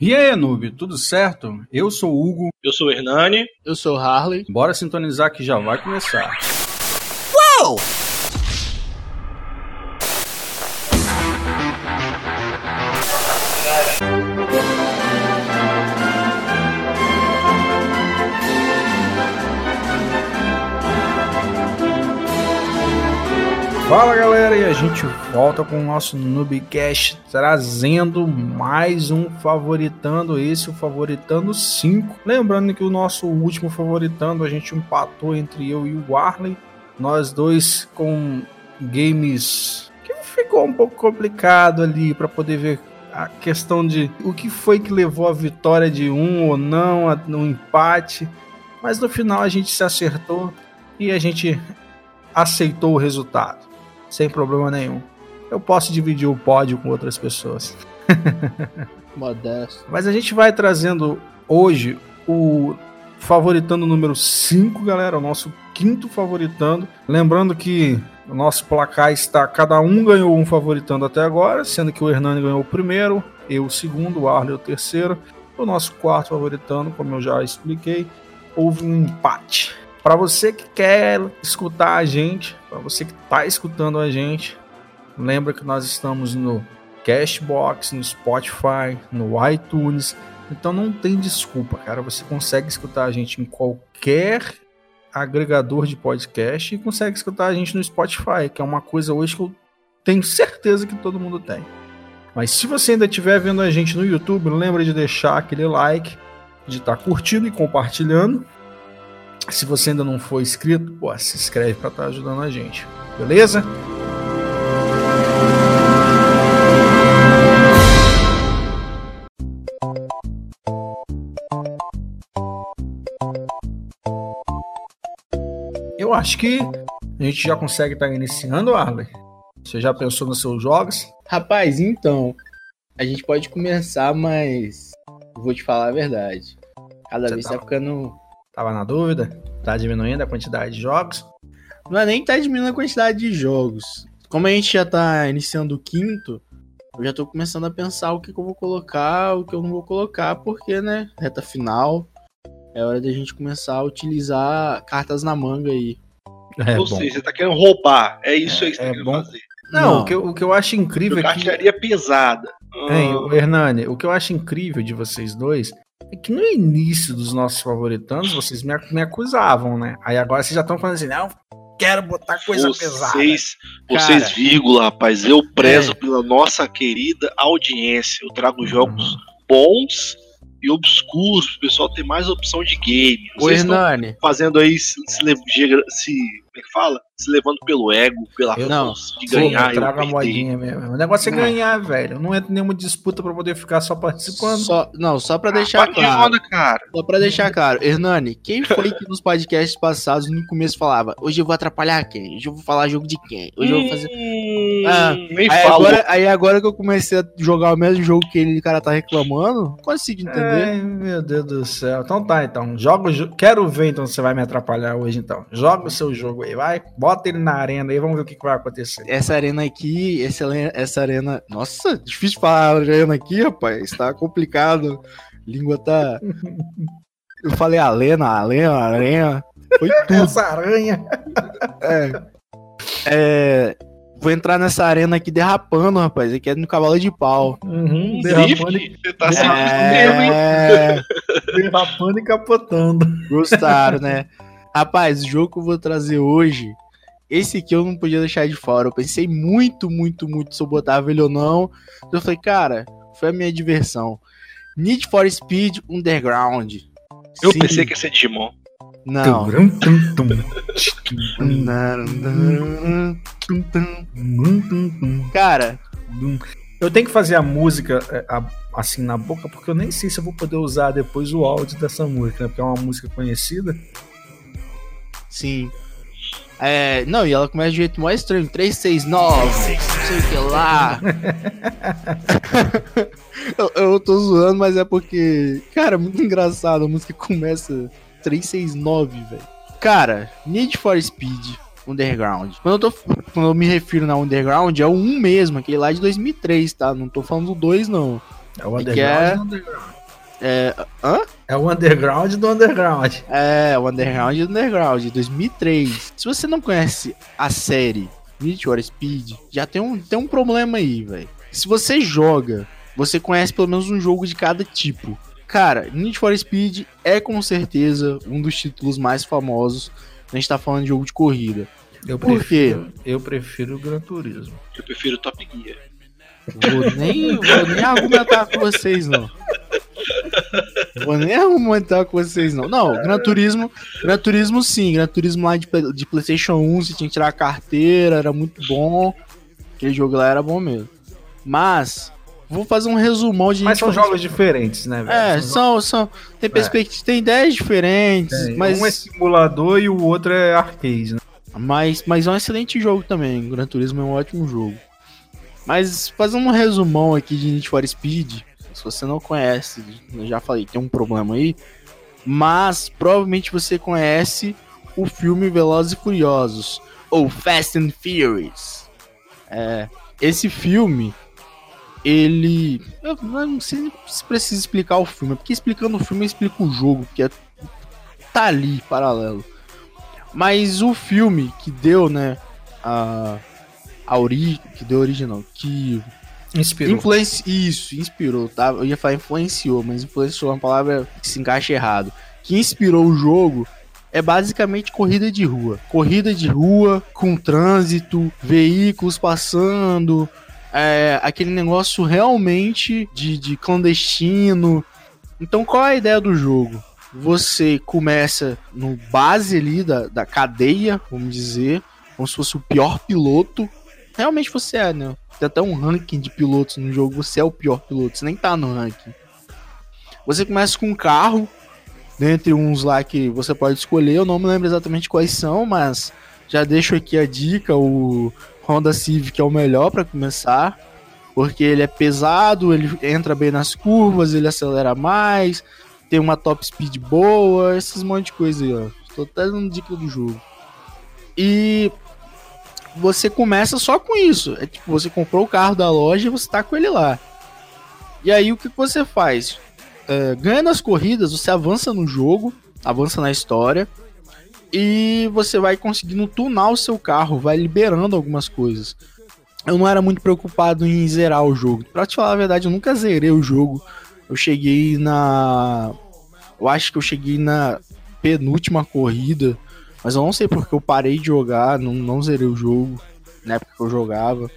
E aí, noob, tudo certo? Eu sou o Hugo. Eu sou o Hernani. Eu sou o Harley. Bora sintonizar que já vai começar. Uou! Fala galera, e a gente volta com o nosso Noobcast trazendo mais um Favoritando, esse o Favoritando 5. Lembrando que o nosso último Favoritando a gente empatou entre eu e o Warley, nós dois com games que ficou um pouco complicado ali para poder ver a questão de o que foi que levou a vitória de um ou não, no empate, mas no final a gente se acertou e a gente aceitou o resultado sem problema nenhum. Eu posso dividir o pódio com outras pessoas. Modesto. Mas a gente vai trazendo hoje o favoritando número 5, galera, o nosso quinto favoritando. Lembrando que o nosso placar está cada um ganhou um favoritando até agora, sendo que o Hernani ganhou o primeiro, eu o segundo, o Arley o terceiro. O nosso quarto favoritando, como eu já expliquei, houve um empate. Para você que quer escutar a gente, para você que está escutando a gente, lembra que nós estamos no Cashbox, no Spotify, no iTunes. Então não tem desculpa, cara. Você consegue escutar a gente em qualquer agregador de podcast e consegue escutar a gente no Spotify, que é uma coisa hoje que eu tenho certeza que todo mundo tem. Mas se você ainda estiver vendo a gente no YouTube, lembra de deixar aquele like, de estar tá curtindo e compartilhando se você ainda não for inscrito, pô, se inscreve para estar tá ajudando a gente. Beleza? Eu acho que a gente já consegue estar tá iniciando, Arley. Você já pensou nos seus jogos? Rapaz, então, a gente pode começar, mas vou te falar a verdade. Cada Você vez tá, tá ficando Tava na dúvida? Tá diminuindo a quantidade de jogos? Não é nem tá diminuindo a quantidade de jogos. Como a gente já tá iniciando o quinto, eu já tô começando a pensar o que, que eu vou colocar, o que eu não vou colocar, porque, né, reta final, é hora da gente começar a utilizar cartas na manga aí. É Ou bom. seja, você tá querendo roubar. É isso é, aí que você é tá querendo bom. fazer. Não, não, O, que eu, o que eu acho incrível é que... pesada. Hein, ah. Hernani, o que eu acho incrível de vocês dois é que no início dos nossos favoritanos, vocês me, me acusavam, né? Aí agora vocês já estão falando assim, não, quero botar coisa vocês, pesada. Vocês, Cara, vírgula, rapaz, eu prezo é. pela nossa querida audiência. Eu trago uhum. jogos bons e obscuros, o pessoal ter mais opção de game. Vocês Hernani. fazendo aí se, se, se como é que fala? Se levando pelo ego, pela eu não. de ganhar. Eu trago a modinha mesmo. O negócio é não. ganhar, velho. Não entra nenhuma disputa pra poder ficar só participando. Só, não, só pra ah, deixar claro. Onda, cara. Só pra deixar claro. Hernani, quem foi que nos podcasts passados no começo falava hoje eu vou atrapalhar quem? Hoje eu vou falar jogo de quem? Hoje eu vou fazer... Ah, aí, agora, aí agora que eu comecei a jogar o mesmo jogo que ele, cara tá reclamando, consigo entender. Ai, meu Deus do céu. Então tá, então. Joga Quero ver então se você vai me atrapalhar hoje, então. Joga o seu jogo aí, vai. Bota ele na arena aí, vamos ver o que, que vai acontecer. Essa arena aqui, essa, essa arena. Nossa, difícil falar arena aqui, rapaz. Tá complicado. Língua tá. Eu falei Alena, Alena, Arena. Foi tudo. Essa aranha. É. É. Vou entrar nessa arena aqui derrapando, rapaz. Aqui é no cavalo de pau. Uhum, derrapando e... Você tá sendo é... derrapando e capotando. Gostaram, né? Rapaz, o jogo que eu vou trazer hoje, esse aqui eu não podia deixar de fora. Eu pensei muito, muito, muito se eu botava ele ou não. Eu falei, cara, foi a minha diversão. Need for Speed Underground. Eu Sim. pensei que ia ser Digimon. Não. Cara, eu tenho que fazer a música é, assim na boca, porque eu nem sei se eu vou poder usar depois o áudio dessa música, né? Porque é uma música conhecida. Sim. É, não, e ela começa de jeito mais estranho. 369, não sei o que lá. eu, eu tô zoando, mas é porque, cara, muito engraçado. A música começa 369, velho. Cara, Need for Speed Underground. Quando eu, tô, quando eu me refiro na Underground, é o 1 mesmo, aquele lá de 2003, tá? Não tô falando do 2, não. É o underground é... do underground. É... Hã? É o underground do underground. É, o underground do underground, 2003. Se você não conhece a série Need for Speed, já tem um, tem um problema aí, velho. Se você joga, você conhece pelo menos um jogo de cada tipo. Cara, Need for Speed é com certeza um dos títulos mais famosos. A gente tá falando de jogo de corrida. Eu Por prefiro, eu prefiro o Gran Turismo. Eu prefiro Top Gear. Vou nem, vou nem argumentar com vocês, não. Vou nem argumentar com vocês, não. Não, Gran Turismo, Gran Turismo sim. Gran Turismo lá de, de PlayStation 1, você tinha que tirar a carteira, era muito bom. Aquele jogo lá era bom mesmo. Mas, vou fazer um resumão de. Mas são jogos diferentes, né, velho? É, são, são. Tem perspectivas, tem ideias diferentes, É, mas. Um é simulador e o outro é arcade, né? Mas, mas é um excelente jogo também. Gran Turismo é um ótimo jogo. Mas fazendo um resumão aqui de Need for Speed, se você não conhece, já falei, tem um problema aí. Mas provavelmente você conhece o filme Velozes e Furiosos, ou Fast and Furious. É, esse filme, ele. Eu não sei se precisa explicar o filme, porque explicando o filme eu explico o jogo, que é, tá ali, paralelo. Mas o filme que deu, né, a, a ori, que deu origem não, que Inspirou. influenci, isso, inspirou, tá? Eu ia falar influenciou, mas influenciou é uma palavra que se encaixa errado. Que inspirou o jogo é basicamente corrida de rua. Corrida de rua com trânsito, veículos passando, é, aquele negócio realmente de, de clandestino. Então qual é a ideia do jogo? Você começa no base ali da, da cadeia, vamos dizer, como se fosse o pior piloto. Realmente você é, né? Tem até um ranking de pilotos no jogo, você é o pior piloto, você nem tá no ranking. Você começa com um carro, dentre uns lá que você pode escolher, eu não me lembro exatamente quais são, mas já deixo aqui a dica, o Honda Civic é o melhor para começar, porque ele é pesado, ele entra bem nas curvas, ele acelera mais, tem uma top speed boa, esses monte de coisa aí, ó. Tô até dando dica do jogo. E você começa só com isso. É tipo, você comprou o carro da loja e você tá com ele lá. E aí o que você faz? É, ganhando as corridas, você avança no jogo, avança na história. E você vai conseguindo tunar o seu carro, vai liberando algumas coisas. Eu não era muito preocupado em zerar o jogo. Pra te falar a verdade, eu nunca zerei o jogo. Eu cheguei na. Eu acho que eu cheguei na penúltima corrida. Mas eu não sei porque eu parei de jogar, não, não zerei o jogo na época que eu jogava.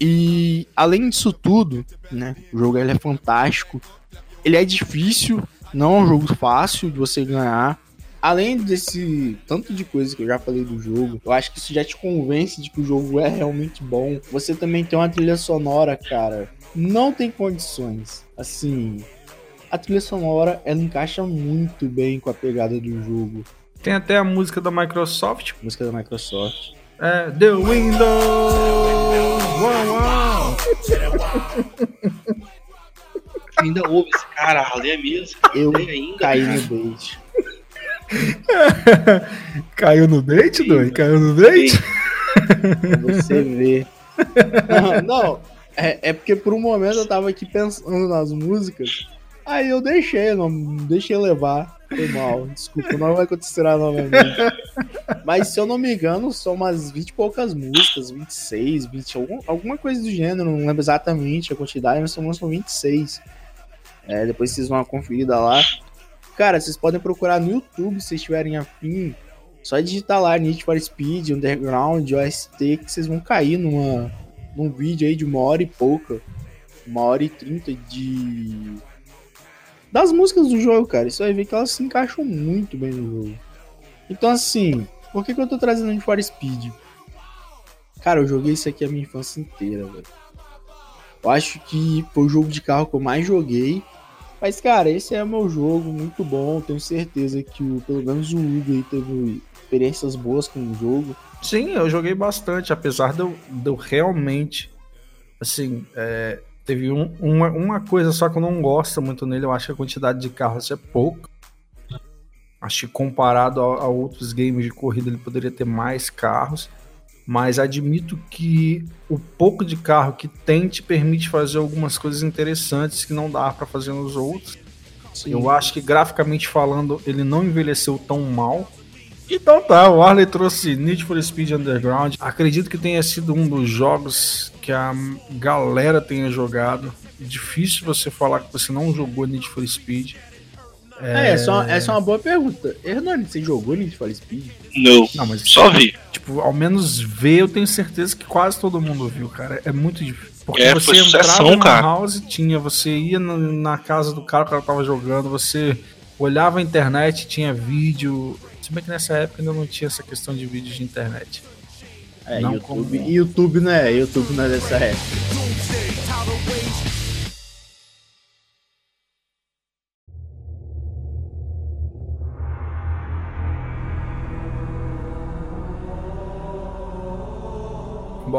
E além disso tudo, né? O jogo ele é fantástico. Ele é difícil, não é um jogo fácil de você ganhar. Além desse tanto de coisa que eu já falei do jogo, eu acho que isso já te convence de que o jogo é realmente bom. Você também tem uma trilha sonora, cara. Não tem condições. Assim, a trilha sonora ela encaixa muito bem com a pegada do jogo. Tem até a música da Microsoft. Música da Microsoft. É, The Windows! Uau, uau. Ainda ouve esse cara, ali é mesmo. Eu ainda. caí no bait. Caiu no bait, doido? Caiu no bait? Você ver. Não, não, é, é porque por um momento eu tava aqui pensando nas músicas. Aí eu deixei, não deixei levar. Foi mal, desculpa, não vai acontecer novamente. Mas se eu não me engano, são umas 20 e poucas músicas, 26, 20, algum, alguma coisa do gênero, não lembro exatamente a quantidade, mas são, são 26. É, depois vocês vão uma conferida lá. Cara, vocês podem procurar no YouTube se vocês tiverem afim. Só digitar lá Need for Speed, Underground, OST, que vocês vão cair numa, num vídeo aí de uma hora e pouca. Uma hora e trinta de. Das músicas do jogo, cara. Você vai ver que elas se encaixam muito bem no jogo. Então, assim, por que, que eu tô trazendo Need for Speed? Cara, eu joguei isso aqui a minha infância inteira, velho. Eu acho que foi o jogo de carro que eu mais joguei. Mas, cara, esse é o meu jogo, muito bom. Tenho certeza que o, pelo menos o Hugo aí teve experiências boas com o jogo. Sim, eu joguei bastante, apesar de eu, de eu realmente. Assim, é, teve um- uma, uma coisa só que eu não gosto muito nele, eu acho que a quantidade de carros é pouco. Acho que comparado a, a outros games de corrida ele poderia ter mais carros. mas admito que o pouco de carro que tem te permite fazer algumas coisas interessantes que não dá para fazer nos outros. Sim. Eu acho que graficamente falando, ele não envelheceu tão mal. Então tá, o Arley trouxe Need for Speed Underground. Acredito que tenha sido um dos jogos que a galera tenha jogado. Difícil você falar que você não jogou Need for Speed. É, é só, essa é uma boa pergunta. Hernani, você jogou Need for Speed? Não, não mas só vi. Tipo, ao menos ver, eu tenho certeza que quase todo mundo viu, cara. É muito difícil. Porque é, você entrava na house, tinha, você ia na, na, casa do cara que ela tava jogando, você olhava a internet, tinha vídeo. Se bem que nessa época ainda não tinha essa questão de vídeo de internet. É, não YouTube, como... YouTube não é, YouTube não é dessa época.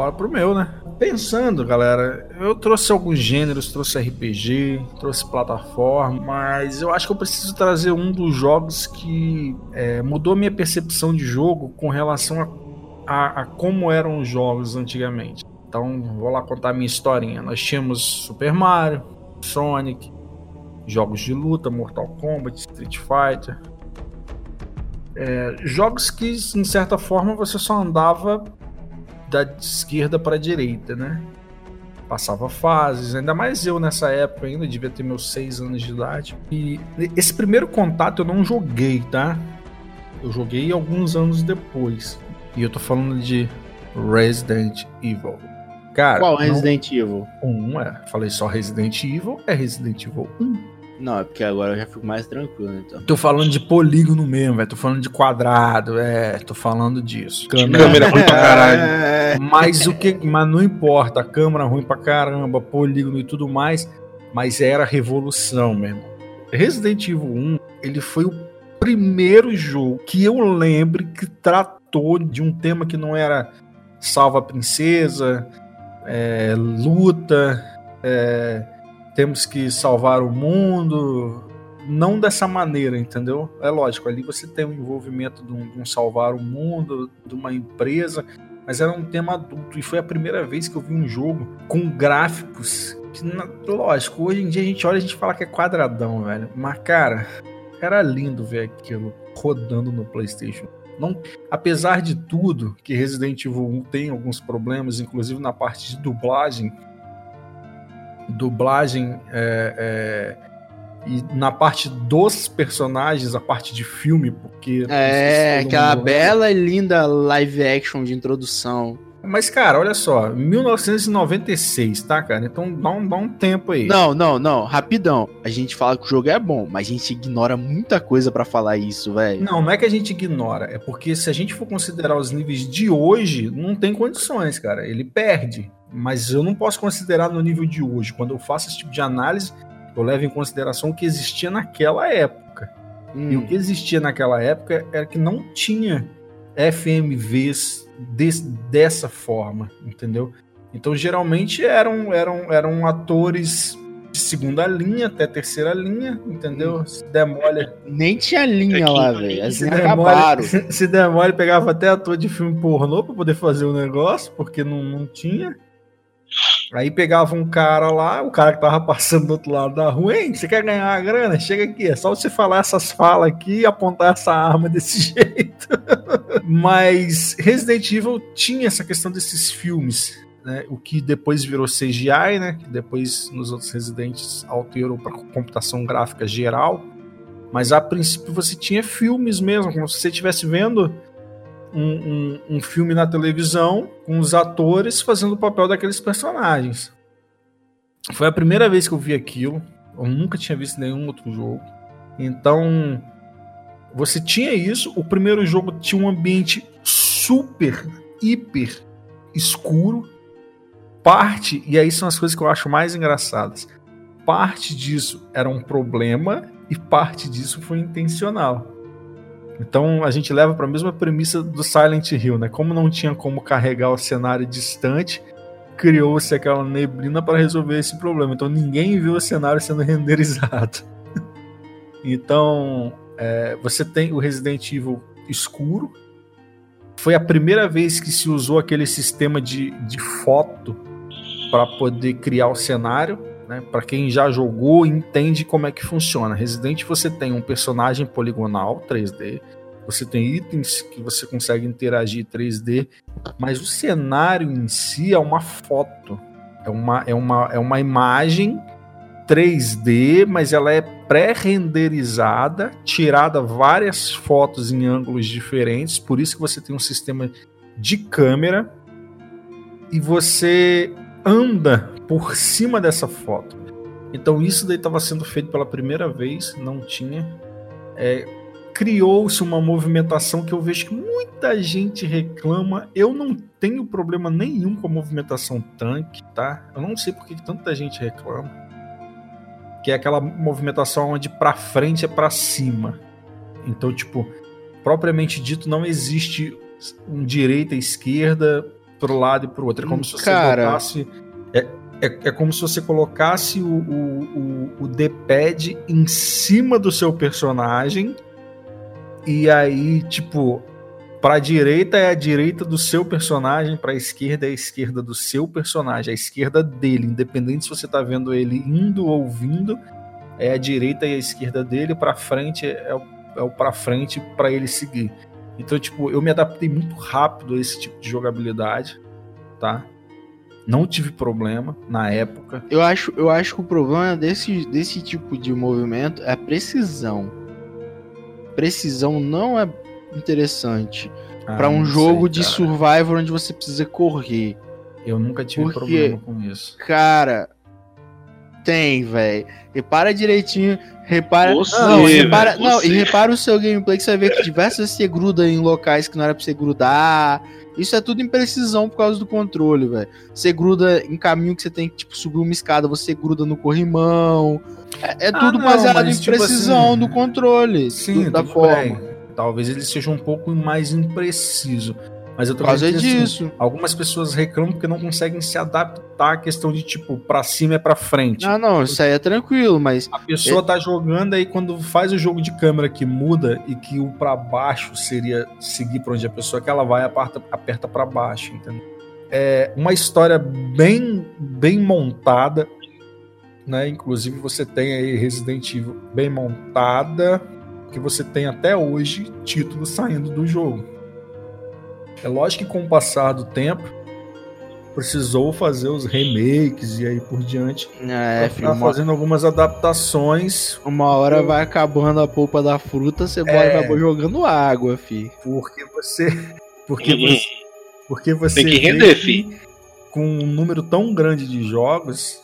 bora pro meu, né? Pensando, galera, eu trouxe alguns gêneros, trouxe RPG, trouxe plataforma, mas eu acho que eu preciso trazer um dos jogos que é, mudou minha percepção de jogo com relação a, a, a como eram os jogos antigamente. Então, vou lá contar a minha historinha. Nós tínhamos Super Mario, Sonic, jogos de luta, Mortal Kombat, Street Fighter. É, jogos que, em certa forma, você só andava da esquerda para a direita, né? Passava fases, ainda mais eu nessa época ainda, devia ter meus seis anos de idade. E esse primeiro contato eu não joguei, tá? Eu joguei alguns anos depois. E eu tô falando de Resident Evil. Cara, Qual Resident não... Evil? Um, é. Falei só Resident Evil, é Resident Evil 1. Não, é porque agora eu já fico mais tranquilo, então. Tô falando de polígono mesmo, velho. Tô falando de quadrado, é. Tô falando disso. Câmera, câmera ruim pra caralho. É. Mas o que. Mas não importa. Câmera ruim pra caramba, polígono e tudo mais. Mas era revolução, mesmo. Resident Evil 1, ele foi o primeiro jogo que eu lembro que tratou de um tema que não era salva a princesa, é, luta, é, temos que salvar o mundo. Não dessa maneira, entendeu? É lógico, ali você tem o envolvimento de um, de um salvar o mundo, de uma empresa, mas era um tema adulto e foi a primeira vez que eu vi um jogo com gráficos que, lógico, hoje em dia a gente olha e a gente fala que é quadradão, velho. Mas, cara, era lindo ver aquilo rodando no PlayStation. Não, apesar de tudo, que Resident Evil 1 tem alguns problemas, inclusive na parte de dublagem, dublagem é, é, e na parte dos personagens, a parte de filme, porque. É, aquela bela e linda live action de introdução. Mas, cara, olha só, 1996, tá, cara? Então dá um, dá um tempo aí. Não, não, não, rapidão. A gente fala que o jogo é bom, mas a gente ignora muita coisa para falar isso, velho. Não, não é que a gente ignora, é porque se a gente for considerar os níveis de hoje, não tem condições, cara. Ele perde. Mas eu não posso considerar no nível de hoje. Quando eu faço esse tipo de análise, eu levo em consideração o que existia naquela época. Hum. E o hum. que existia naquela época era que não tinha FMVs de, dessa forma, entendeu? Então geralmente eram, eram, eram atores de segunda linha até terceira linha, entendeu? Se demole. Nem tinha linha lá, velho. Assim, se demole, se, se demole, pegava até ator de filme pornô pra poder fazer o negócio, porque não, não tinha. Aí pegava um cara lá, o cara que tava passando do outro lado da rua, hein, você quer ganhar a grana? Chega aqui, é só você falar essas falas aqui e apontar essa arma desse jeito. Mas Resident Evil tinha essa questão desses filmes, né? O que depois virou CGI, né? Que depois nos outros Residentes alterou para computação gráfica geral. Mas a princípio você tinha filmes mesmo, como se você estivesse vendo um, um, um filme na televisão com os atores fazendo o papel daqueles personagens. Foi a primeira vez que eu vi aquilo. Eu nunca tinha visto nenhum outro jogo. Então, você tinha isso. O primeiro jogo tinha um ambiente super, hiper escuro. Parte, e aí são as coisas que eu acho mais engraçadas. Parte disso era um problema e parte disso foi intencional. Então a gente leva para a mesma premissa do Silent Hill, né? Como não tinha como carregar o cenário distante, criou-se aquela neblina para resolver esse problema. Então ninguém viu o cenário sendo renderizado. então é, você tem o Resident Evil escuro, foi a primeira vez que se usou aquele sistema de, de foto para poder criar o cenário. Né? Para quem já jogou, entende como é que funciona. Resident você tem um personagem poligonal 3D, você tem itens que você consegue interagir 3D, mas o cenário em si é uma foto, é uma, é uma, é uma imagem 3D, mas ela é pré-renderizada, tirada várias fotos em ângulos diferentes, por isso que você tem um sistema de câmera e você anda por cima dessa foto. Então isso daí estava sendo feito pela primeira vez, não tinha. É, Criou-se uma movimentação que eu vejo que muita gente reclama. Eu não tenho problema nenhum com a movimentação tanque, tá? Eu não sei por que tanta gente reclama que é aquela movimentação onde para frente é para cima. Então, tipo, propriamente dito, não existe um direita esquerda pro lado e pro outro. É como se você Cara... colocasse. É, é, é como se você colocasse o, o, o, o D-pad em cima do seu personagem. E aí, tipo, para a direita é a direita do seu personagem, para a esquerda é a esquerda do seu personagem, a esquerda dele, independente se você está vendo ele indo ou vindo, é a direita e a esquerda dele, para frente é o, é o para frente para ele seguir. Então, tipo, eu me adaptei muito rápido a esse tipo de jogabilidade, tá? Não tive problema na época. Eu acho, eu acho que o problema desse, desse tipo de movimento é a precisão. Precisão não é interessante ah, para um jogo sei, de survival onde você precisa correr. Eu nunca tive Porque, problema com isso. Cara, tem, velho. Repara direitinho, repara. Você, não, repara, véio, não, e repara o seu gameplay que você vai ver que diversas vezes você gruda em locais que não era pra você grudar. Isso é tudo imprecisão por causa do controle, velho. Você gruda em caminho que você tem que tipo, subir uma escada, você gruda no corrimão. É, é ah, tudo não, baseado em tipo precisão assim, do controle. Sim, do, da forma. Bem. Talvez ele seja um pouco mais impreciso. Mas eu tô Por causa disso. Assim, algumas pessoas reclamam porque não conseguem se adaptar à questão de tipo, pra cima é pra frente. Ah, não, isso aí é tranquilo, mas. A pessoa é... tá jogando aí quando faz o jogo de câmera que muda e que o para baixo seria seguir pra onde a pessoa que ela vai, aperta, aperta para baixo, entendeu? É uma história bem, bem montada, né? Inclusive você tem aí Resident Evil bem montada que você tem até hoje títulos saindo do jogo. É lógico que com o passar do tempo precisou fazer os remakes e aí por diante. É, filho, uma... fazendo algumas adaptações. Uma hora vai acabando a polpa da fruta, você é... vai jogando água, fi. Porque você, porque você, porque você tem que render, fi. Com um número tão grande de jogos,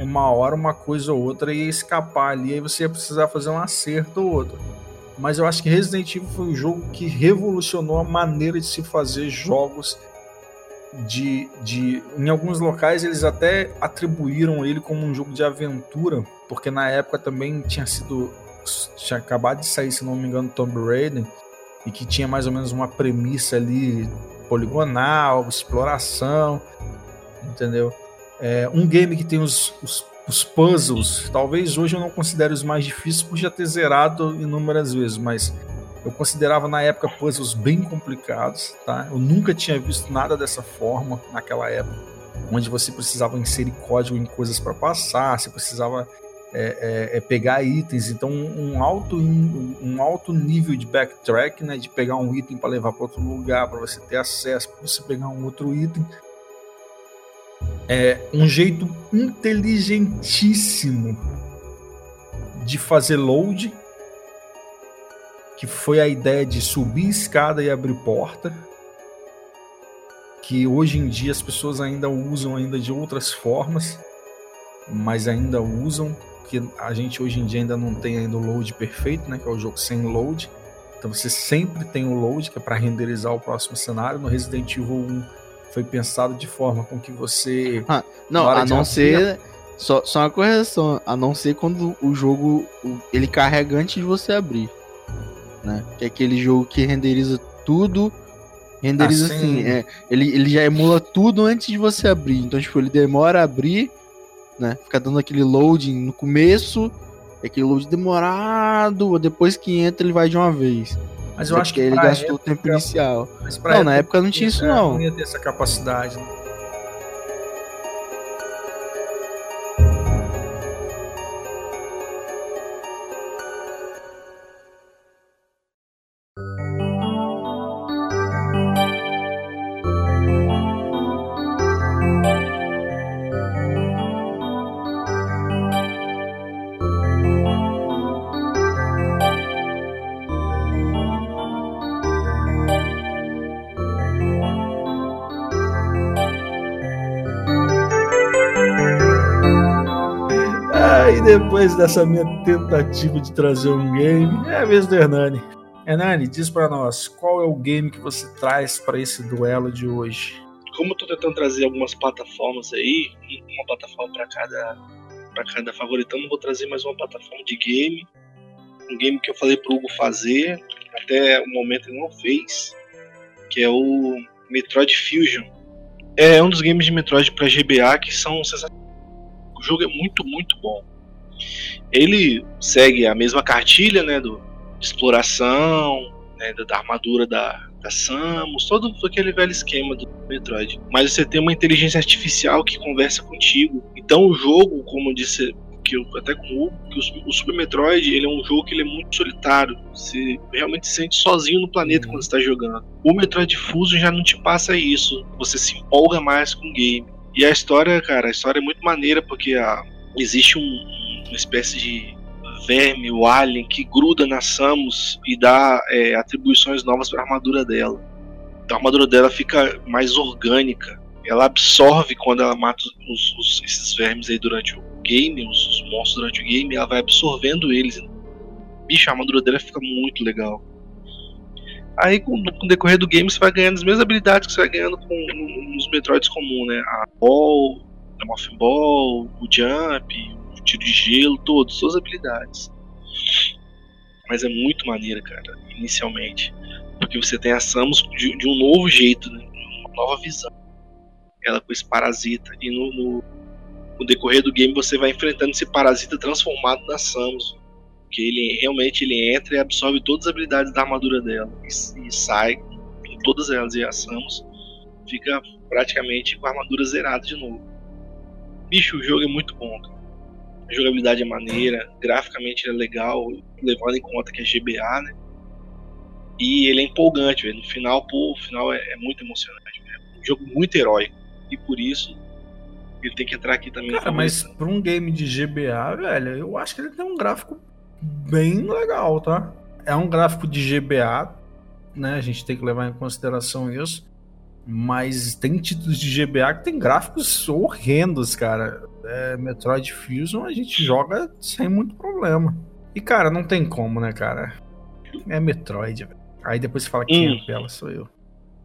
uma hora uma coisa ou outra ia escapar ali, aí você ia precisar fazer um acerto ou outro mas eu acho que Resident Evil foi um jogo que revolucionou a maneira de se fazer jogos de, de em alguns locais eles até atribuíram ele como um jogo de aventura, porque na época também tinha sido tinha acabado de sair, se não me engano, Tomb Raider e que tinha mais ou menos uma premissa ali poligonal, exploração, entendeu? É, um game que tem os, os os puzzles, talvez hoje eu não considere os mais difíceis por já ter zerado inúmeras vezes, mas eu considerava na época puzzles bem complicados, tá? Eu nunca tinha visto nada dessa forma naquela época, onde você precisava inserir código em coisas para passar, você precisava é, é, é, pegar itens, então um alto, um alto nível de backtrack, né, de pegar um item para levar para outro lugar, para você ter acesso, para você pegar um outro item é um jeito inteligentíssimo de fazer load, que foi a ideia de subir escada e abrir porta, que hoje em dia as pessoas ainda usam ainda de outras formas, mas ainda usam, que a gente hoje em dia ainda não tem ainda o load perfeito, né, que é o jogo sem load. Então você sempre tem o load que é para renderizar o próximo cenário. No Resident Evil 1 foi pensado de forma com que você. Ah, não, a não ser. Só, só uma correção, a não ser quando o jogo ele carrega antes de você abrir. Né? Que é aquele jogo que renderiza tudo. Renderiza assim, assim é, ele, ele já emula tudo antes de você abrir. Então, tipo, ele demora a abrir, né? Fica dando aquele loading no começo, aquele load demorado, depois que entra ele vai de uma vez. Mas eu acho que ele gastou o tempo inicial. não, na época não tinha isso, não. Não ia ter essa capacidade. Né? Depois dessa minha tentativa de trazer um game, é a vez do Hernani. Hernani, diz para nós, qual é o game que você traz para esse duelo de hoje? Como eu tô tentando trazer algumas plataformas aí, uma plataforma para cada para cada favoritão, vou trazer mais uma plataforma de game. Um game que eu falei pro Hugo fazer, até o momento ele não fez, que é o Metroid Fusion. É um dos games de Metroid para GBA que são sensacionais. O jogo é muito, muito bom. Ele segue a mesma cartilha, né, do, de exploração, né, da, da, armadura da, da Samus, todo aquele velho esquema do Metroid. Mas você tem uma inteligência artificial que conversa contigo. Então o jogo, como eu disse que eu, até com o, que o, o, Super Metroid ele é um jogo que ele é muito solitário. Você realmente se sente sozinho no planeta quando está jogando. O Metroid Fusion já não te passa isso. Você se empolga mais com o game. E a história, cara, a história é muito maneira porque a, existe um, uma espécie de verme, o alien, que gruda na Samus e dá é, atribuições novas para a armadura dela. Então a armadura dela fica mais orgânica. Ela absorve quando ela mata os, os, esses vermes aí durante o game, os, os, monstros durante o game, ela vai absorvendo eles. Bicho, a armadura dela fica muito legal. Aí com, com o decorrer do game você vai ganhando as mesmas habilidades que você vai ganhando com, nos Metroids comuns, né? A Ball, a Morphin Ball, o Jump, tiro de gelo, todas, suas habilidades. Mas é muito maneira, cara, inicialmente. Porque você tem a Samus de, de um novo jeito, né? uma nova visão. Ela com esse parasita. E no, no, no, decorrer do game você vai enfrentando esse parasita transformado na Samus. Que ele realmente ele entra e absorve todas as habilidades da armadura dela. E, e sai com todas elas. E a Samus fica praticamente com a armadura zerada de novo. Bicho, o jogo é muito bom, cara a jogabilidade é maneira, graficamente é legal, levando em conta que é GBA, né? E ele é empolgante, velho. No final, pô, o final é, é muito emocionante, velho. Um jogo muito heróico. E por isso, ele tem que entrar aqui também. Cara, mas pra um game de GBA, velho, eu acho que ele tem um gráfico bem legal, tá? É um gráfico de GBA, né? A gente tem que levar em consideração isso. Mas tem títulos de GBA que tem gráficos horrendos, cara. É, Metroid Fusion a gente joga sem muito problema. E, cara, não tem como, né, cara? É Metroid, velho. Aí depois você fala que hum. é pela, sou eu.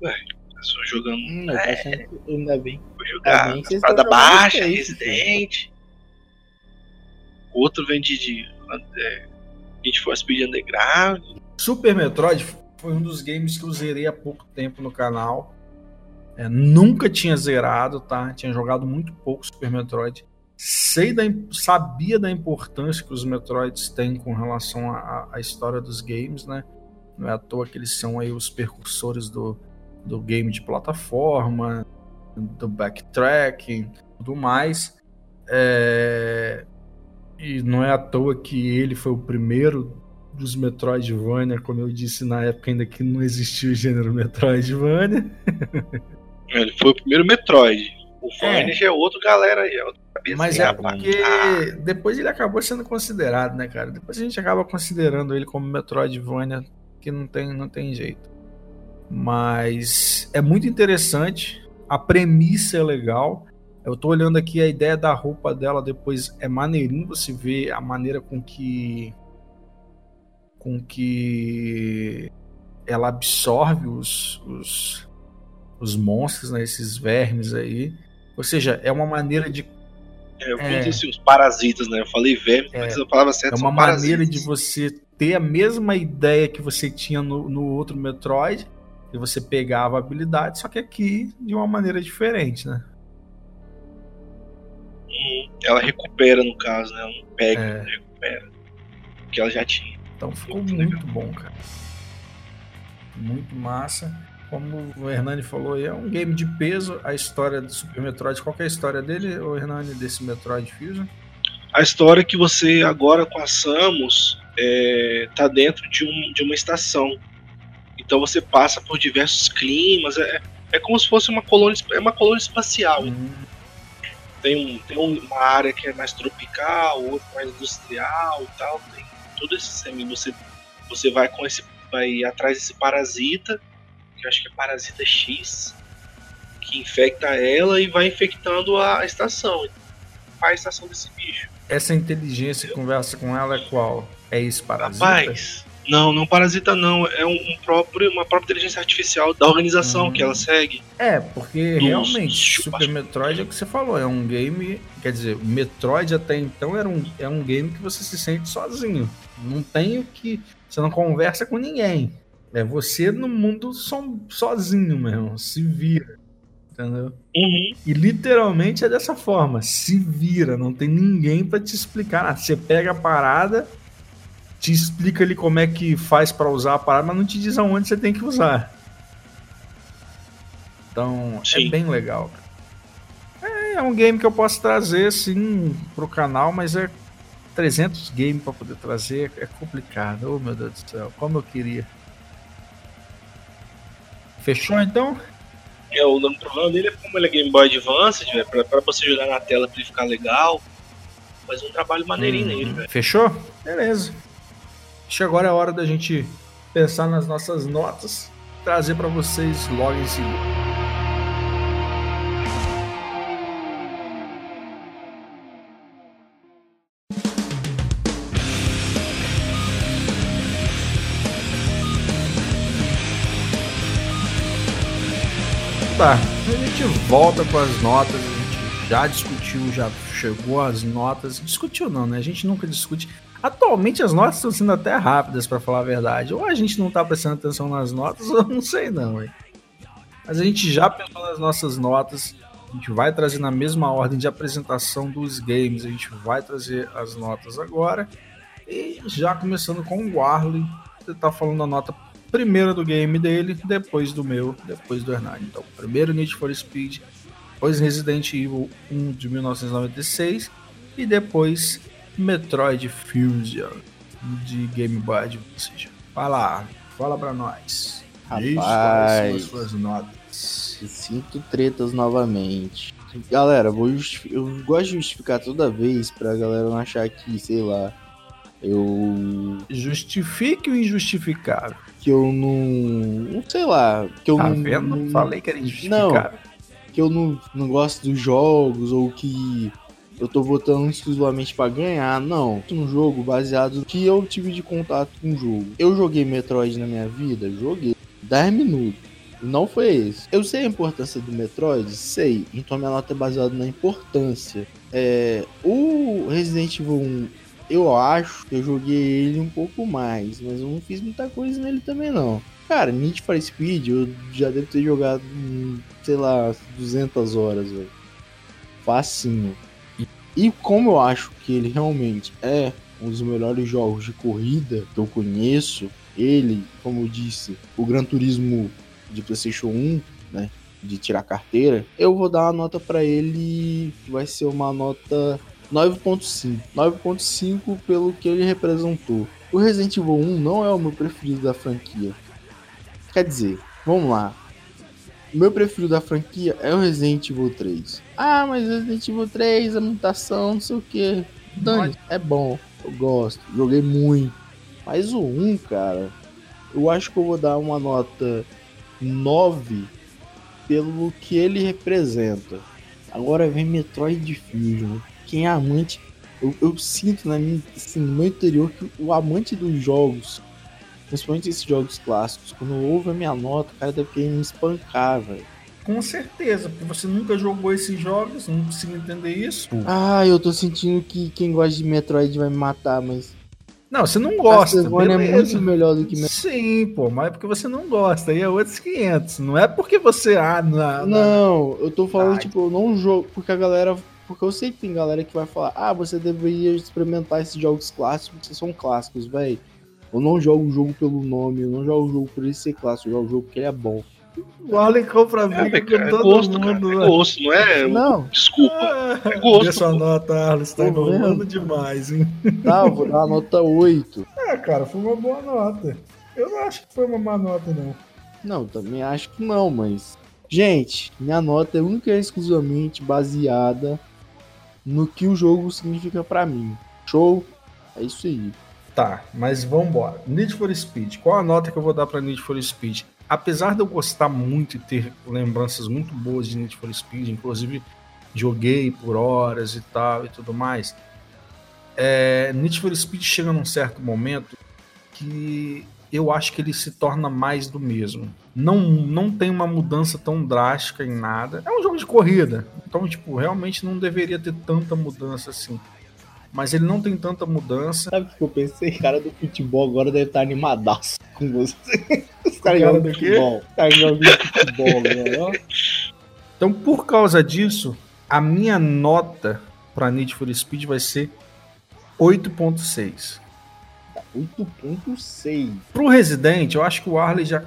Ué, só jogando. Hum, é, ainda bem. Vou jogar Espada Baixa, Resident. Outro vem de. de é, Need for Speed Underground. Super Metroid foi um dos games que eu zerei há pouco tempo no canal. É, nunca tinha zerado, tá? Tinha jogado muito pouco Super Metroid. Sei da, sabia da importância que os Metroids têm com relação à, história dos games, né? Não é à toa que eles são aí os percursores do, do game de plataforma, do backtracking, tudo mais. É... E não é à toa que ele foi o primeiro dos Metroidvania, como eu disse na época ainda que não existia o gênero Metroidvania. Ele foi o primeiro Metroid. O Furnish é. é outro galera aí, é cabeça. Mas é porque ah. depois ele acabou sendo considerado, né, cara? Depois a gente acaba considerando ele como Metroidvania, que não tem, não tem jeito. Mas é muito interessante, a premissa é legal. Eu tô olhando aqui a ideia da roupa dela depois é maneirinho você vê a maneira com que com que ela absorve os, os os monstros, né, esses vermes aí. Ou seja, é uma maneira de. É, eu é, assim, os parasitas, né? Eu falei vermes, é, mas a palavra certa É uma maneira de você ter a mesma ideia que você tinha no, no outro Metroid, e você pegava a habilidade, só que aqui de uma maneira diferente, né? Hum, ela recupera, no caso, né? Ela não pega, é. recupera. Que ela já tinha. Então ficou muito, muito bom, cara. muito massa. Como o Hernani falou, é um game de peso. A história do Super Metroid, qual é a história dele, o Hernani, desse Metroid Fusion? A história é que você agora com a Samus é, tá dentro de, um, de uma estação. Então você passa por diversos climas. É, é como se fosse uma colônia, é uma colônia espacial. Uhum. Tem, um, tem uma área que é mais tropical, outra mais industrial e tal. Tem todo esse. Você, você vai com esse. Vai atrás desse parasita, que acho que é parasita X, que infecta ela e vai infectando a, estação. Faz a estação desse bicho. Essa inteligência conversa com ela é qual? É esse parasita? Rapaz, não, não parasita não. É um, um próprio, uma própria inteligência artificial da organização hum. que ela segue. É, porque realmente Super Metroid é o que você falou, é um game. Quer dizer, Metroid até então era um, é um game que você se sente sozinho. Não tem o que. Você não conversa com ninguém. É você no mundo so, sozinho mesmo. Se vira. Entendeu? Uhum. E literalmente é dessa forma. Se vira, não tem ninguém para te explicar. Ah, você pega a parada, te explica ali como é que faz para usar a parada, mas não te diz aonde você tem que usar. Então, é Sim. é bem legal. É, é, um game que eu posso trazer, sim, pro canal, mas é 300 games para poder trazer, é complicado. Oh, meu Deus do céu, como eu queria. Fechou então? É, o problema dele é como ele é Game Boy Advance, velho, pra, pra você jogar na tela pra ele ficar legal. Faz um trabalho maneirinho hum, nele, velho. Fechou? Beleza. Acho que agora é a hora da gente pensar nas nossas notas, trazer para vocês logo em seguida. Tá, a gente volta com as notas, a gente já discutiu, já chegou às notas. Discutiu não, né? A gente nunca discute. Atualmente as notas estão sendo até rápidas, para falar a verdade. Ou a gente não tá prestando atenção nas notas, ou não sei não, hein? Mas a gente já pensou nas nossas notas. A gente vai trazer na mesma ordem de apresentação dos games. A gente vai trazer as notas agora. E já começando com o Warley. Você tá falando a nota primeira do game dele, depois do meu, depois do Hernani. Então, primeiro Need for Speed, depois Resident Evil 1 de 1996 e depois Metroid Fusion de Game Boy Advance. Fala, fala pra nós. Rapaz, suas notas? Sinto tretas novamente. Galera, vou eu gosto de justificar toda vez pra galera não achar que, sei lá, eu. Justifique o injustificável. Que eu não. Sei lá. Que eu tá não, vendo? Não, Falei que era injustificável. Não, que eu não, não gosto dos jogos ou que eu tô votando exclusivamente para ganhar, não. Um jogo baseado no que eu tive de contato com o jogo. Eu joguei Metroid na minha vida? Joguei 10 minutos. Não foi esse. Eu sei a importância do Metroid? Sei. Então minha nota é baseada na importância. É, o Resident Evil 1, eu acho que eu joguei ele um pouco mais, mas eu não fiz muita coisa nele também não. Cara, Need for Speed eu já devo ter jogado, sei lá, 200 horas, velho. Facinho. E como eu acho que ele realmente é um dos melhores jogos de corrida que eu conheço, ele, como eu disse, o Gran Turismo de PlayStation 1, né, de tirar carteira, eu vou dar uma nota para ele vai ser uma nota 9.5. 9.5 pelo que ele representou. O Resident Evil 1 não é o meu preferido da franquia. Quer dizer, vamos lá. O meu preferido da franquia é o Resident Evil 3. Ah, mas Resident Evil 3, a mutação, não sei o que. Dani, é bom, eu gosto, joguei muito. Mas o 1, cara, eu acho que eu vou dar uma nota 9 pelo que ele representa. Agora vem Metroid Fusion. Quem é amante, eu, eu sinto na minha, assim, no meu interior que o amante dos jogos Principalmente esses jogos clássicos. Quando ouve a minha nota, o cara deve querer me espancar, velho. Com certeza, porque você nunca jogou esses jogos, não consigo entender isso. Ah, eu tô sentindo que quem gosta de Metroid vai me matar, mas. Não, você não gosta. Castlevania é muito melhor do que Metroid. Sim, pô, mas é porque você não gosta. Aí é outros 500. Não é porque você. Ah, não. Não, eu tô falando, Ai. tipo, eu não jogo. Porque a galera. Porque eu sei que tem galera que vai falar: ah, você deveria experimentar esses jogos clássicos, porque são clássicos, velho Eu não jogo o jogo pelo nome, eu não jogo o jogo por ele ser clássico, eu jogo o jogo porque ele é bom. O Arlen compra briga É, com cara, é todo gosto, mundo. cara. É né? gosto, não é? Não, Desculpa. É gosto, Dê sua pô. nota, Arlen, você tá vendo. demais, hein? tá, eu vou dar uma nota 8. É, cara, foi uma boa nota. Eu não acho que foi uma má nota, não. Não, também acho que não, mas. Gente, minha nota é única e exclusivamente baseada no que o jogo significa pra mim. Show? É isso aí. Tá, mas vambora. Need for Speed. Qual a nota que eu vou dar pra Need for Speed? Apesar de eu gostar muito e ter lembranças muito boas de Need for Speed, inclusive joguei por horas e tal e tudo mais, é, Need for Speed chega num certo momento que eu acho que ele se torna mais do mesmo. Não, não tem uma mudança tão drástica em nada. É um jogo de corrida, então, tipo, realmente não deveria ter tanta mudança assim. Mas ele não tem tanta mudança. Sabe o que eu pensei? Cara do futebol agora deve estar animadaço com você. Os caras Cara jogam do futebol. Os caras jogam futebol. Então, por causa disso, a minha nota para Need for Speed vai ser 8.6. 8.6. Pro Resident, eu acho que o Arley já.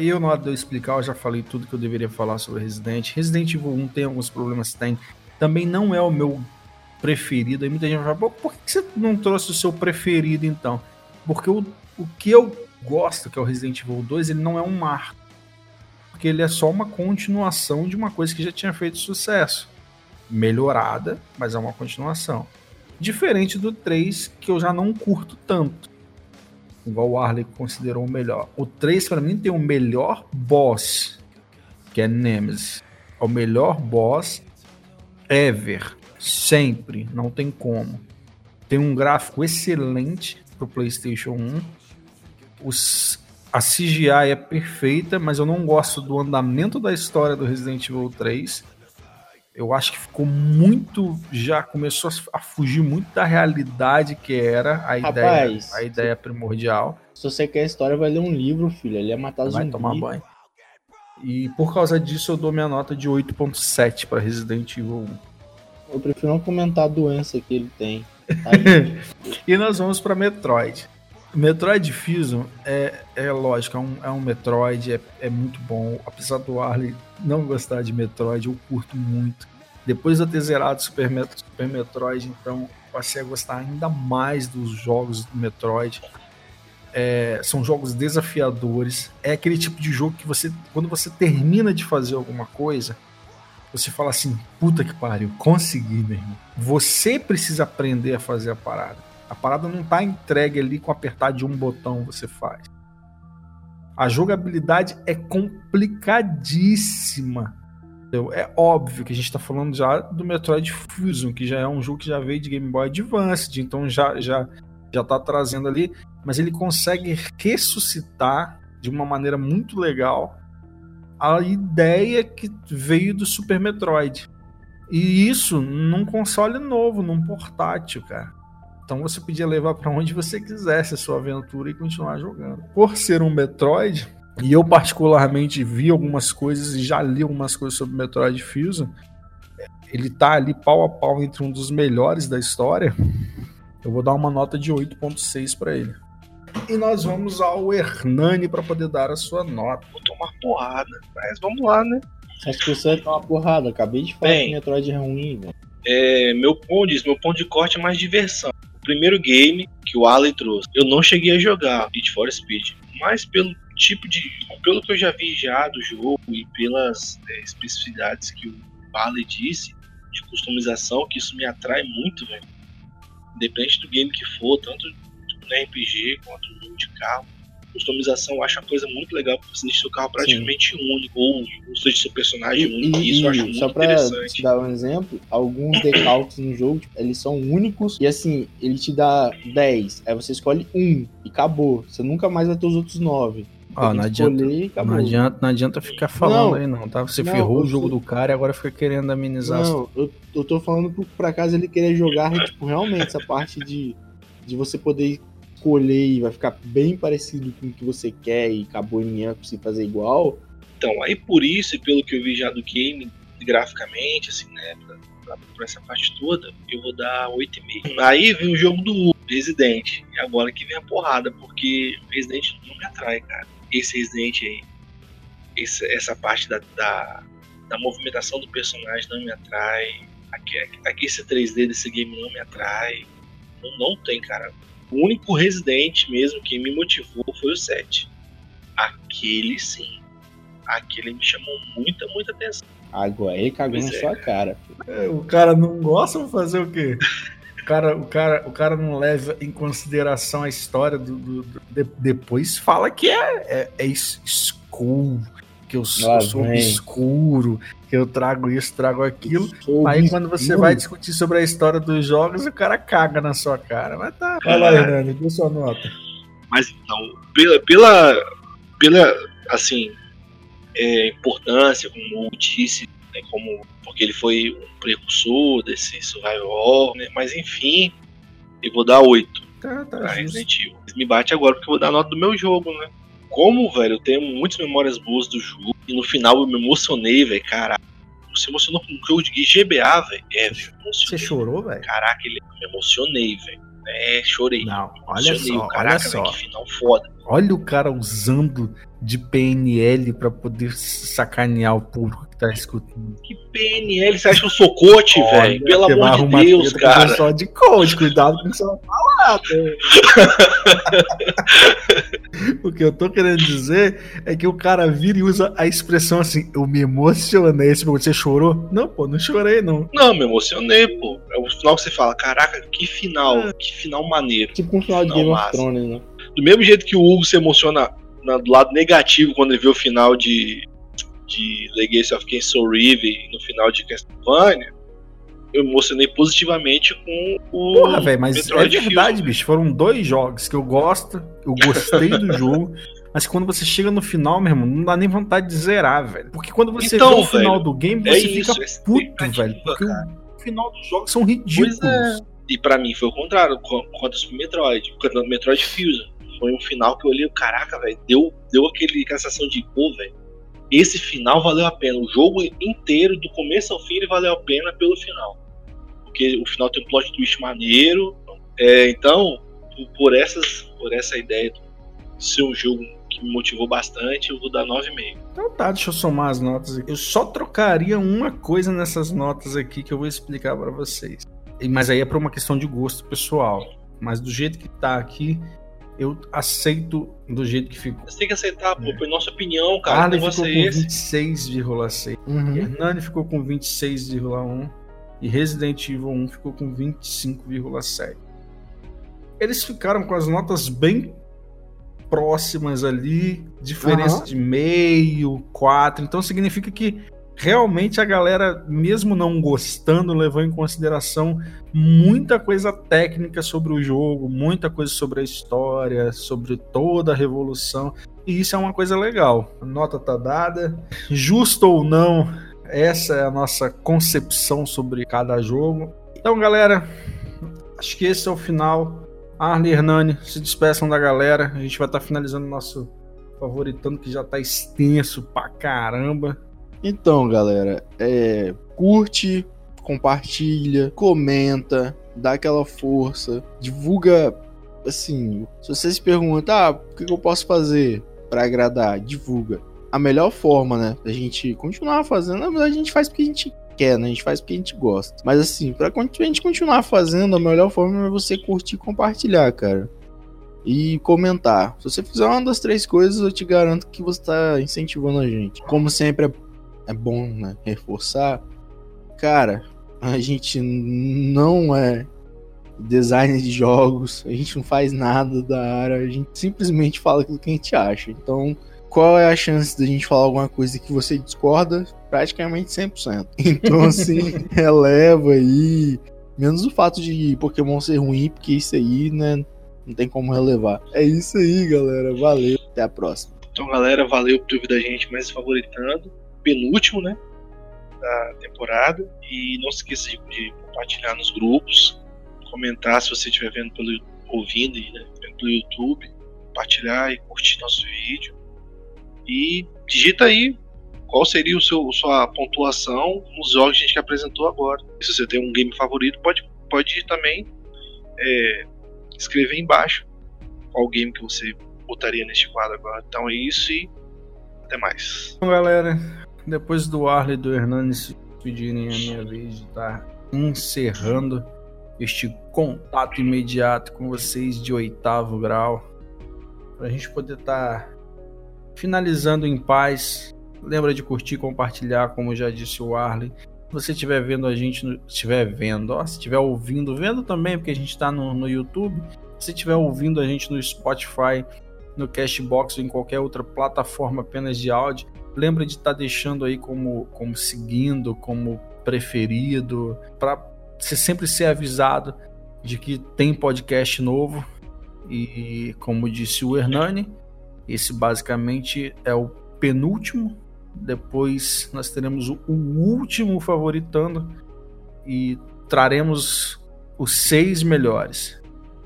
Eu, na hora de eu explicar, eu já falei tudo que eu deveria falar sobre Resident. Resident Evil 1 tem alguns problemas, tem. Também não é o meu preferido. Aí muita gente vai falar, "Pô, por que você não trouxe o seu preferido então? Porque o, o que eu gosto, que é o Resident Evil 2, ele não é um marco. Porque ele é só uma continuação de uma coisa que já tinha feito sucesso. Melhorada, mas é uma continuação. Diferente do 3, que eu já não curto tanto. Igual o Arley considerou o melhor. O 3, pra mim, tem o melhor boss, que é Nemesis. É o melhor boss ever. Sempre. Não tem como. Tem um gráfico excelente pro PlayStation 1. Os, a CGI é perfeita, mas eu não gosto do andamento da história do Resident Evil 3. Eu acho que ficou muito. Já começou a fugir muito da realidade que era a ideia, Rapaz, a ideia primordial. Se você quer história, vai ler um livro, filho. Ele é matar Vai zumbi. tomar banho. E por causa disso eu dou minha nota de 8.7 para Resident Evil 1. Eu prefiro não comentar a doença que ele tem. Tá. E nós vamos para Metroid. Metroid Fusion é, é lógico, é um, é um Metroid, é, é muito bom. Apesar do Arley não gostar de Metroid, eu curto muito. Depois de eu ter zerado Super, Met Super Metroid, então passei a gostar ainda mais dos jogos do Metroid. É, são jogos desafiadores. É aquele tipo de jogo que você, quando você termina de fazer alguma coisa, você fala assim: puta que pariu, consegui, meu irmão. Você precisa aprender a fazer a parada. A parada não tá entregue ali com apertar de um botão você faz. A jogabilidade é complicadíssima. É óbvio que a gente tá falando já do Metroid Fusion, que já é um jogo que já veio de Game Boy Advance, então já já já tá trazendo ali, mas ele consegue ressuscitar de uma maneira muito legal a ideia que veio do Super Metroid. E isso num console novo, num portátil, cara. Então você podia levar para onde você quisesse a sua aventura e continuar jogando. Por ser um Metroid, e eu particularmente vi algumas coisas e já li algumas coisas sobre Metroid Fusion, ele tá ali pau a pau entre um dos melhores da história. Eu vou dar uma nota de 8.6 para ele. E nós vamos ao Hernani para poder dar a sua nota. Vou tomar porrada. Mas vamos lá, né? Acho que você vai tomar uma porrada. Acabei de falar Bem. que Metroid é ruim, velho. É, meu ponto diz, meu ponto de corte é mais diversão. Primeiro game que o Alley trouxe, eu não cheguei a jogar Need for Speed, mas pelo tipo de, pelo que eu já vi já do jogo e pelas é, especificidades que o Alley disse de customização, que isso me atrai muito, velho. Independente do game que for, tanto no RPG quanto no jogo de carro. Customização eu acho uma coisa muito legal, porque você deixa seu carro praticamente único, ou você deixa seu personagem único, e, isso eu acho muito só pra interessante. te dar um exemplo, alguns decalques no jogo, tipo, eles são únicos e assim, ele te dá 10, aí você escolhe um e acabou. Você nunca mais vai ter os outros 9. Ah, não adianta, Escolher e acabou. não adianta, não adianta ficar falando Não. aí não, tá? Você Não, ferrou o jogo do cara e agora fica querendo amenizar. Não, eu, eu tô falando por, por acaso ele querer jogar, tipo, realmente essa parte de, de você poder escolher e vai ficar bem parecido com o que você quer e acabou e ninguém vai conseguir fazer igual. Então, aí por isso, e pelo que eu vi já do game, graficamente, assim, né, pra, pra- por essa parte toda, eu vou dar 8,5. Aí vem o jogo do Resident. E agora que vem a porrada, porque Resident não me atrai, cara. Esse Resident aí, esse, essa parte da, da, da, movimentação do personagem não me atrai. Aqui, aqui esse 3D desse game não me atrai. Não, não tem, cara. O único Resident mesmo que me motivou foi o 7. Aquele sim. Aquele me chamou muita, muita atenção. Agora ele cagou pois na é, sua cara. É, o cara não gosta, vou fazer o quê? O cara, o, cara, o cara não leva em consideração a história do. do, do de, depois fala que é, é, é school, que eu, eu sou obscuro, que eu trago isso, trago aquilo. Aí quando você vai discutir sobre a história dos jogos, o cara caga na sua cara. Mas tá. Vai lá, Hernani, dê sua nota. Mas então, pela, pela, pela assim, é, importância, como eu disse, né, como, porque ele foi um precursor desse survival né, mas enfim, eu vou dar 8 tá, tá, Resident Evil. Me bate agora porque eu vou dar a nota do meu jogo, né? Como, velho, eu tenho muitas memórias boas do jogo e no final eu me emocionei, velho, cara. Você emocionou com o jogo de GBA, velho? É, velho. Você chorou, velho? Caraca, ele... me emocionei, velho. É, chorei. Não, olha só, Caraca, olha só. Véio, que final foda. Olha o cara usando de PNL para poder sacanear o público tá escutando. Que PNL? Você acha que eu sou coach, velho? Pelo amor de Deus, cara. Só de coach, cuidado com o que você vai falar. o que eu tô querendo dizer é que o cara vira e usa a expressão assim: eu me emocionei. Você chorou? Não, pô, não chorei, não. Não, me emocionei, pô. É o final que você fala: caraca, que final, é. que final maneiro. Tipo um final, final de Game of Thrones, né? Do mesmo jeito que o Hugo se emociona do lado negativo quando ele vê o final de, de Legacy of Kain Soul River no final de Castlevania, eu emocionei positivamente com o. Porra, velho, mas Metroid é verdade, Fusion. bicho. Foram dois jogos que eu gosto, eu gostei do jogo. Mas quando você chega no final, meu irmão, não dá nem vontade de zerar, velho. Porque quando você então, vê o final do game, é você é fica isso, puto, velho. Porque cara. o final dos jogos são ridículos. É. E para mim foi o contrário, quanto ao Metroid, quanto ao Metroid Fusion foi um final que eu olhei, caraca, velho, deu, deu aquele sensação de, pô, velho, esse final valeu a pena. O jogo inteiro, do começo ao fim, ele valeu a pena pelo final. Porque o final tem um plot twist maneiro. É, então, por, essas, por essa ideia de ser um jogo que me motivou bastante, eu vou dar 9,5. Então tá, deixa eu somar as notas aqui. Eu só trocaria uma coisa nessas notas aqui que eu vou explicar para vocês. Mas aí é por uma questão de gosto pessoal. Mas do jeito que tá aqui, eu aceito do jeito que ficou. Você tem que aceitar, pô, é. nossa opinião, cara. Arley ficou com 26,6. Uhum. Hernani ficou com 26,1. E Resident Evil 1 ficou com 25,7. Eles ficaram com as notas bem próximas ali, diferença uhum. de meio, 4. Então significa que realmente a galera, mesmo não gostando, levou em consideração muita coisa técnica sobre o jogo, muita coisa sobre a história, sobre toda a revolução. E isso é uma coisa legal. A nota tá dada. Justo ou não, essa é a nossa concepção sobre cada jogo. Então, galera, acho que esse é o final. Arne e Hernani, se despeçam da galera. A gente vai estar tá finalizando o nosso favoritando, que já tá extenso pra caramba. Então, galera, é, curte, compartilha, comenta, dá aquela força, divulga. Assim, se você se pergunta, ah, o que eu posso fazer para agradar? Divulga. A melhor forma, né, da gente continuar fazendo, na verdade a gente faz porque a gente quer, né? A gente faz porque a gente gosta. Mas assim, pra a gente continuar fazendo, a melhor forma é você curtir e compartilhar, cara. E comentar. Se você fizer uma das três coisas, eu te garanto que você tá incentivando a gente. Como sempre, é é bom né, reforçar. Cara, a gente não é designer de jogos, a gente não faz nada da área, a gente simplesmente fala aquilo que a gente acha. Então, qual é a chance da gente falar alguma coisa que você discorda? Praticamente 100%. Então, assim, releva aí. Menos o fato de Pokémon ser ruim, porque isso aí, né, não tem como relevar. É isso aí, galera. Valeu. Até a próxima. Então, galera, valeu por ter ouvido a gente mais favoritando penúltimo, né? Da temporada. E não se esqueça de, compartilhar nos grupos, comentar se você estiver vendo pelo ouvindo né, pelo YouTube, compartilhar e curtir nosso vídeo. E digita aí qual seria o seu sua pontuação nos jogos que a gente apresentou agora. Se você tem um game favorito, pode, pode também é, escrever embaixo qual game que você botaria neste quadro agora. Então é isso e até mais. Bom, galera, depois do Arley e do Hernandes pedirem a minha vez de estar encerrando este contato imediato com vocês de oitavo grau, para a gente poder estar finalizando em paz. Lembra de curtir, compartilhar, como já disse o Arley. Se você estiver vendo a gente, estiver vendo, ó, se estiver ouvindo, vendo também, porque a gente está no, no YouTube. Se estiver ouvindo a gente no Spotify, no Cashbox ou em qualquer outra plataforma apenas de áudio, lembra de estar tá deixando aí como, como seguindo, como preferido, para você sempre ser avisado de que tem podcast novo. E como disse o Hernani, esse basicamente é o penúltimo. Depois nós teremos o último favoritando e traremos os seis melhores.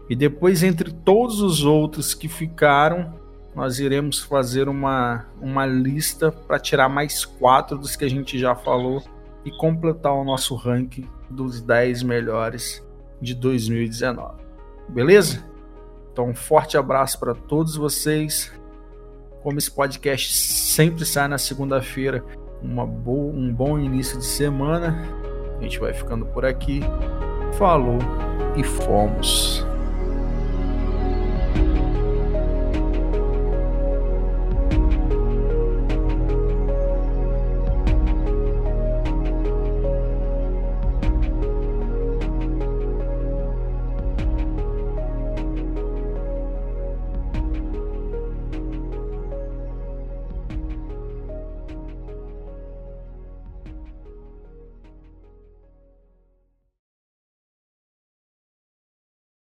E depois, entre todos os outros que ficaram, nós iremos fazer uma, uma lista para tirar mais quatro dos que a gente já falou e completar o nosso ranking dos 10 melhores de 2019. Beleza? Então, um forte abraço para todos vocês. Como esse podcast sempre sai na segunda-feira, um bom início de semana. A gente vai ficando por aqui. Falou e fomos.